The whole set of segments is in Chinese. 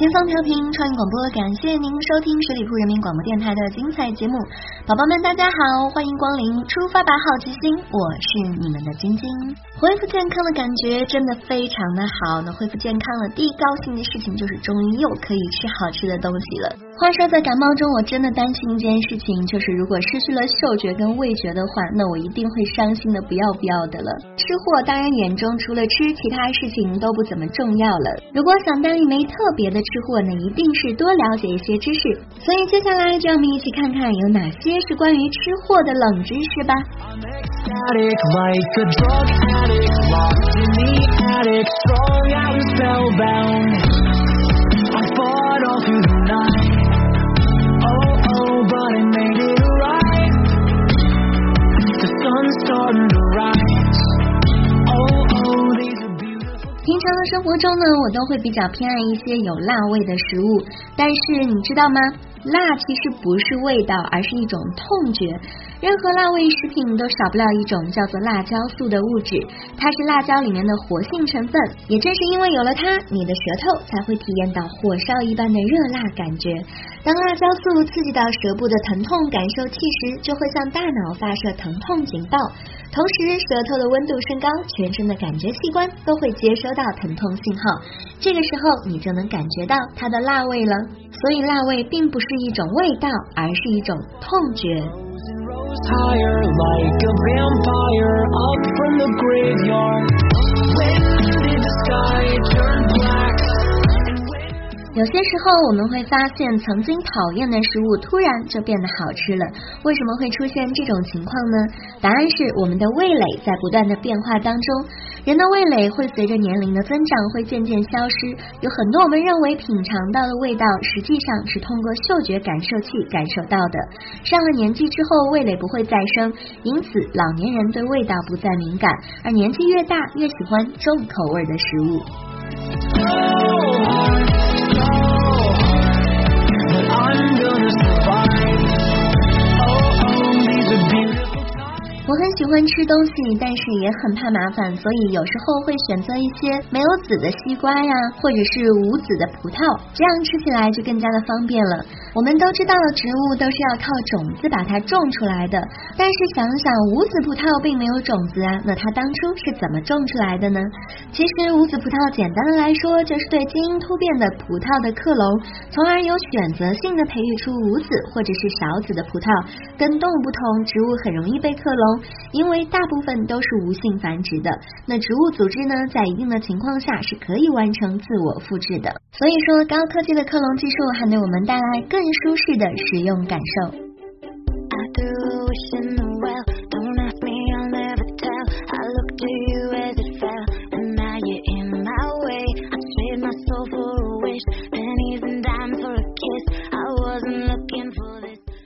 前方调频创意广播，感谢您收听十里铺人民广播电台的精彩节目。宝宝们，大家好，欢迎光临出发吧好奇心，我是你们的晶晶。恢复健康的感觉真的非常的好。那恢复健康了，第一高兴的事情就是终于又可以吃好吃的东西了。话说在感冒中，我真的担心一件事情，就是如果失去了嗅觉跟味觉的话，那我一定会伤心的不要不要的了。吃货当然眼中除了吃，其他事情都不怎么重要了。如果想当一枚特别的吃货，那一定是多了解一些知识。所以接下来就让我们一起看看有哪些。是关于吃货的冷知识吧。平常的生活中呢，我都会比较偏爱一些有辣味的食物，但是你知道吗？辣其实不是味道，而是一种痛觉。任何辣味食品都少不了一种叫做辣椒素的物质，它是辣椒里面的活性成分。也正是因为有了它，你的舌头才会体验到火烧一般的热辣感觉。当辣椒素刺激到舌部的疼痛感受器时，就会向大脑发射疼痛警报。同时，舌头的温度升高，全身的感觉器官都会接收到疼痛信号。这个时候，你就能感觉到它的辣味了。所以，辣味并不是一种味道，而是一种痛觉。有些时候，我们会发现曾经讨厌的食物突然就变得好吃了。为什么会出现这种情况呢？答案是我们的味蕾在不断的变化当中。人的味蕾会随着年龄的增长会渐渐消失。有很多我们认为品尝到的味道，实际上是通过嗅觉感受器感受到的。上了年纪之后，味蕾不会再生，因此老年人对味道不再敏感，而年纪越大越喜欢重口味的食物。我很喜欢吃东西，但是也很怕麻烦，所以有时候会选择一些没有籽的西瓜呀，或者是无籽的葡萄，这样吃起来就更加的方便了。我们都知道，植物都是要靠种子把它种出来的，但是想想无籽葡萄并没有种子啊，那它当初是怎么种出来的呢？其实无籽葡萄简单的来说，就是对基因突变的葡萄的克隆，从而有选择性的培育出无籽或者是少籽的葡萄。跟动物不同，植物很容易被克隆。因为大部分都是无性繁殖的，那植物组织呢，在一定的情况下是可以完成自我复制的。所以说，高科技的克隆技术还为我们带来更舒适的使用感受。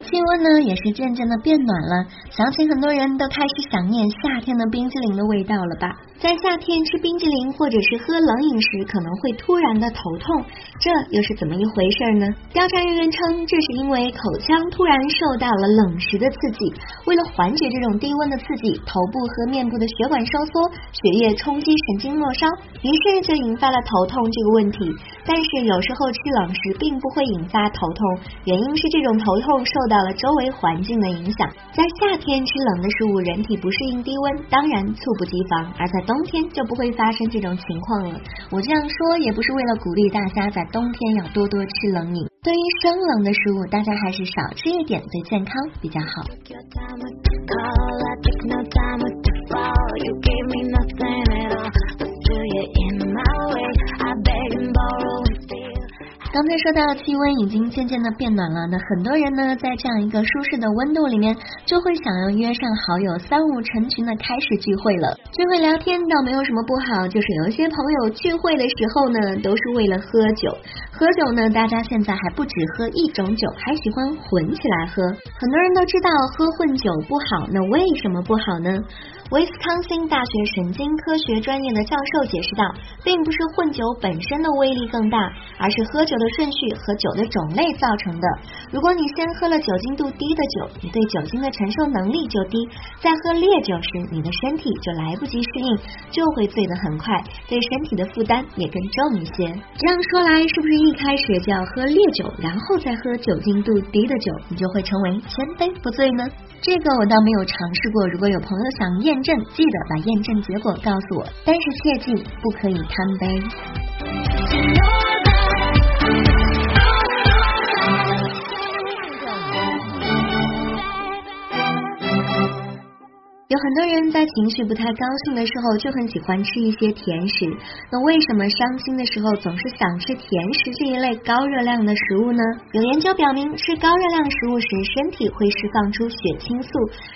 气温呢也是渐渐的变暖了，相信很多人都开始想念夏天的冰淇淋的味道了吧？在夏天吃冰激凌或者是喝冷饮时，可能会突然的头痛，这又是怎么一回事呢？调查人员称，这是因为口腔突然受到了冷食的刺激，为了缓解这种低温的刺激，头部和面部的血管收缩，血液冲击神经末梢，于是就引发了头痛这个问题。但是有时候吃冷食并不会引发头痛，原因是这种头痛受到了周围环境的影响。在夏天吃冷的食物，人体不适应低温，当然猝不及防；而在冬天就不会发生这种情况了。我这样说也不是为了鼓励大家在冬天要多多吃冷饮。对于生冷的食物，大家还是少吃一点，对健康比较好。刚才说到气温已经渐渐的变暖了，那很多人呢在这样一个舒适的温度里面，就会想要约上好友三五成群的开始聚会了。聚会聊天倒没有什么不好，就是有一些朋友聚会的时候呢，都是为了喝酒。喝酒呢，大家现在还不止喝一种酒，还喜欢混起来喝。很多人都知道喝混酒不好，那为什么不好呢？威斯康星大学神经科学专业的教授解释道，并不是混酒本身的威力更大，而是喝酒的顺序和酒的种类造成的。如果你先喝了酒精度低的酒，你对酒精的承受能力就低，在喝烈酒时，你的身体就来不及适应，就会醉得很快，对身体的负担也更重一些。这样说来，是不是一开始就要喝烈酒，然后再喝酒精度低的酒，你就会成为千杯不醉呢？这个我倒没有尝试过，如果有朋友想验证，记得把验证结果告诉我，但是切记不可以贪杯。很多人在情绪不太高兴的时候，就很喜欢吃一些甜食。那为什么伤心的时候总是想吃甜食这一类高热量的食物呢？有研究表明，吃高热量食物时，身体会释放出血清素，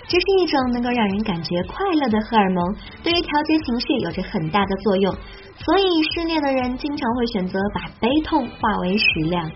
这是一种能够让人感觉快乐的荷尔蒙，对于调节情绪有着很大的作用。所以，失恋的人经常会选择把悲痛化为食量。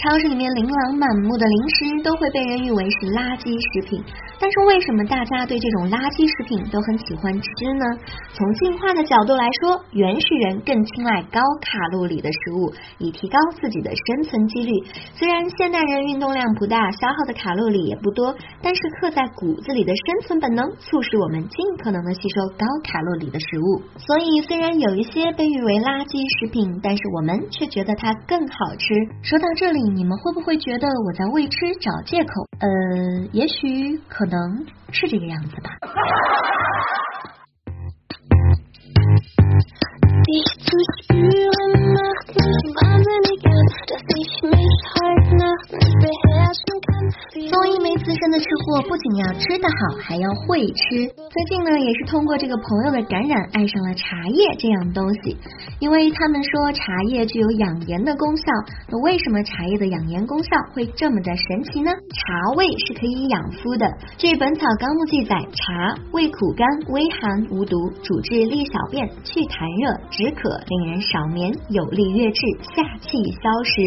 超市里面琳琅满目的零食都会被人誉为是垃圾食品，但是为什么大家对这种垃圾食品都很喜欢吃呢？从进化的角度来说，原始人更青睐高卡路里的食物，以提高自己的生存几率。虽然现代人运动量不大，消耗的卡路里也不多，但是刻在骨子里的生存本能促使我们尽可能的吸收高卡路里的食物。所以，虽然有一些被誉为垃圾食品，但是我们却觉得它更好吃。说到这里。你们会不会觉得我在为吃找借口？呃，也许可能是这个样子吧。要吃得好，还要会吃。最近呢，也是通过这个朋友的感染，爱上了茶叶这样东西。因为他们说茶叶具有养颜的功效，那为什么茶叶的养颜功效会这么的神奇呢？茶味是可以养肤的。据《本草纲目》记载，茶味苦甘，微寒，无毒，主治利小便、去痰热、止渴，令人少眠，有利月滞、下气消食。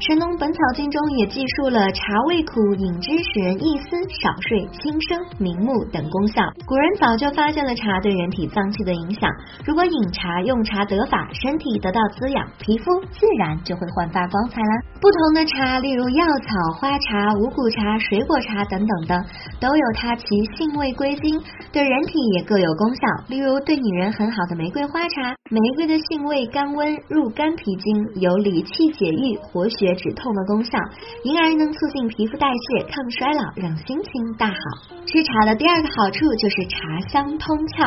《神农本草经》中也记述了茶味苦，饮之使人易思、少睡、轻声、明目等功效。古人早就发现了茶对人体脏器的影响。如果饮茶用茶得法，身体得到滋养，皮肤自然就会焕发光彩啦。不同的茶，例如药草、花茶、五谷茶、水果茶等等的，都有它其性味归经，对人体也各有功效。例如对女人很好的玫瑰花茶，玫瑰的性味甘温，入肝脾经，有理气解郁、活血。止痛的功效，因而能促进皮肤代谢、抗衰老，让心情大好。吃茶的第二个好处就是茶香通窍，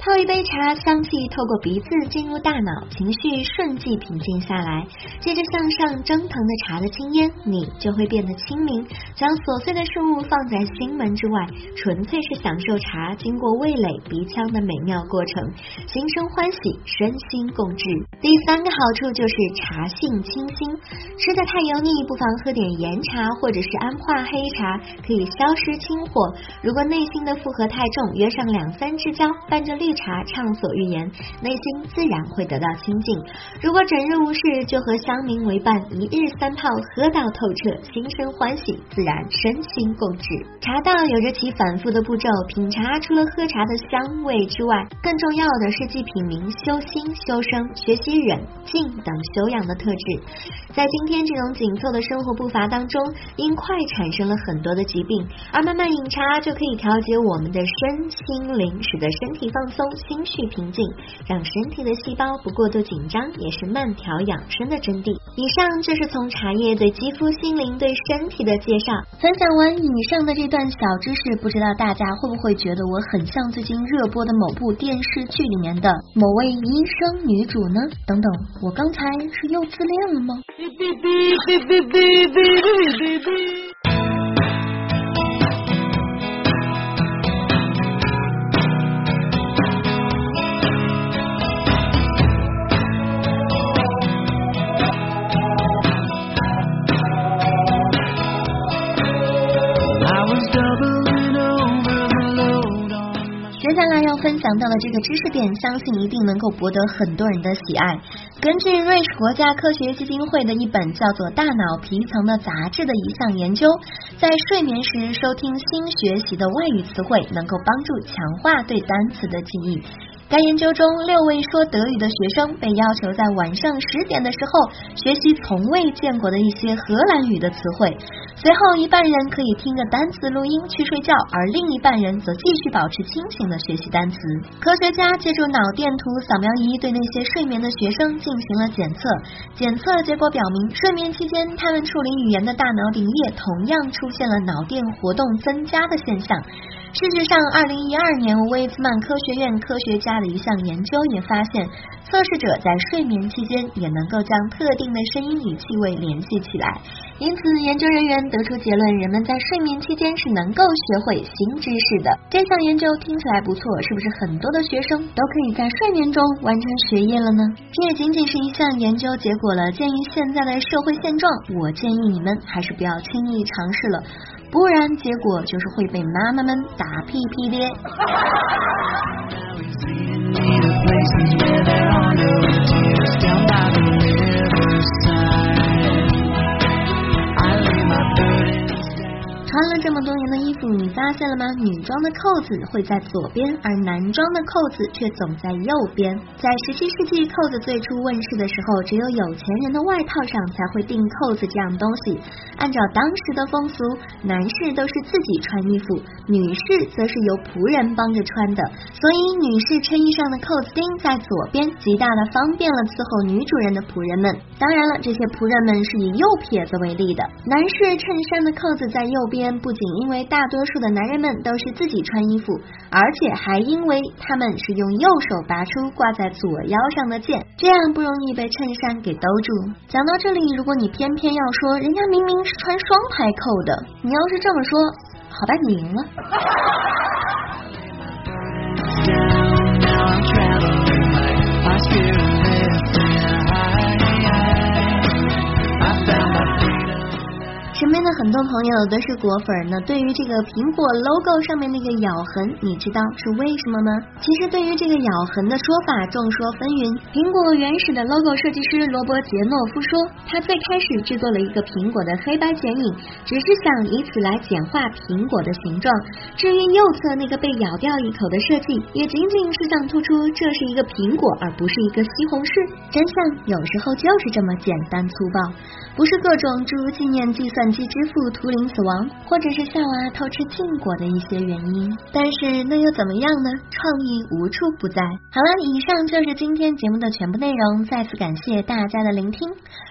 泡一杯茶，香气透过鼻子进入大脑，情绪瞬即平静下来。借着向上蒸腾的茶的青烟，你就会变得清明，将琐碎的事物放在心门之外，纯粹是享受茶经过味蕾、鼻腔的美妙过程，心生欢喜，身心共治。第三个好处就是茶性清新，吃的。太油腻，不妨喝点岩茶或者是安化黑茶，可以消失清火。如果内心的负荷太重，约上两三支交，伴着绿茶畅所欲言，内心自然会得到清净。如果整日无事，就和香茗为伴，一日三泡，喝到透彻，心生欢喜，自然身心共治。茶道有着其反复的步骤，品茶除了喝茶的香味之外，更重要的是既品茗修心修身，学习忍静等修养的特质。在今天这种紧凑的生活步伐当中，因快产生了很多的疾病，而慢慢饮茶就可以调节我们的身心灵，使得身体放松，心绪平静，让身体的细胞不过度紧张，也是慢调养生的真谛。以上就是从茶叶对肌肤、心灵、对身体的介绍。分享完以上的这段小知识，不知道大家会不会觉得我很像最近热播的某部电视剧里面的某位医生女主呢？等等，我刚才是又自恋了吗.讲到的这个知识点，相信一定能够博得很多人的喜爱。根据瑞士国家科学基金会的一本叫做《大脑皮层》的杂志的一项研究，在睡眠时收听新学习的外语词汇，能够帮助强化对单词的记忆。该研究中，六位说德语的学生被要求在晚上十点的时候学习从未见过的一些荷兰语的词汇。随后，一半人可以听着单词录音去睡觉，而另一半人则继续保持清醒的学习单词。科学家借助脑电图扫描仪对那些睡眠的学生进行了检测，检测结果表明，睡眠期间他们处理语言的大脑顶叶同样出现了脑电活动增加的现象。事实上，二零一二年威兹曼科学院科学家的一项研究也发现，测试者在睡眠期间也能够将特定的声音与气味联系起来。因此，研究人员得出结论：人们在睡眠期间是能够学会新知识的。这项研究听起来不错，是不是很多的学生都可以在睡眠中完成学业了呢？这也仅仅是一项研究结果了。鉴于现在的社会现状，我建议你们还是不要轻易尝试了。不然，结果就是会被妈妈们打屁屁的 places where there are no tears down by the 穿了这么多年的衣服，你发现了吗？女装的扣子会在左边，而男装的扣子却总在右边。在十七世纪扣子最初问世的时候，只有有钱人的外套上才会钉扣子这样东西。按照当时的风俗，男士都是自己穿衣服，女士则是由仆人帮着穿的。所以，女士衬衣上的扣子钉在左边，极大的方便了伺候女主人的仆人们。当然了，这些仆人们是以右撇子为例的。男士衬衫的扣子在右边。不仅因为大多数的男人们都是自己穿衣服，而且还因为他们是用右手拔出挂在左腰上的剑，这样不容易被衬衫给兜住。讲到这里，如果你偏偏要说人家明明是穿双排扣的，你要是这么说，好吧，你赢了。很多朋友都是果粉呢。对于这个苹果 logo 上面那个咬痕，你知道是为什么吗？其实对于这个咬痕的说法众说纷纭。苹果原始的 logo 设计师罗伯杰诺夫说，他最开始制作了一个苹果的黑白剪影，只是想以此来简化苹果的形状。至于右侧那个被咬掉一口的设计，也仅仅是想突出这是一个苹果，而不是一个西红柿。真相有时候就是这么简单粗暴，不是各种诸如纪念计算。机之父图灵死亡，或者是夏娃偷吃禁果的一些原因，但是那又怎么样呢？创意无处不在。好了，以上就是今天节目的全部内容。再次感谢大家的聆听。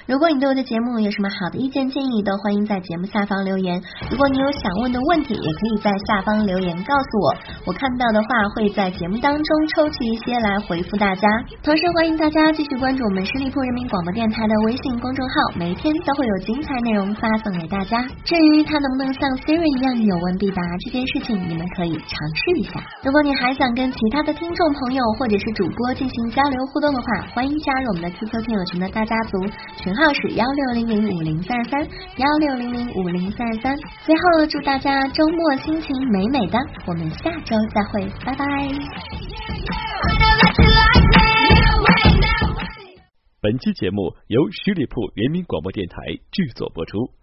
如果你对我的节目有什么好的意见建议，都欢迎在节目下方留言。如果你有想问的问题，也可以在下方留言告诉我，我看到的话会在节目当中抽取一些来回复大家。同时欢迎大家继续关注我们十里铺人民广播电台的微信公众号，每天都会有精彩内容发送给。大家，至于它能不能像 Siri 一样有问必答这件事情，你们可以尝试一下。如果你还想跟其他的听众朋友或者是主播进行交流互动的话，欢迎加入我们的 QQ 听友群的大家族，群号是幺六零零五零三二三幺六零零五零三二三。最后祝大家周末心情美美的，我们下周再会，拜拜。本期节目由十里铺人民广播电台制作播出。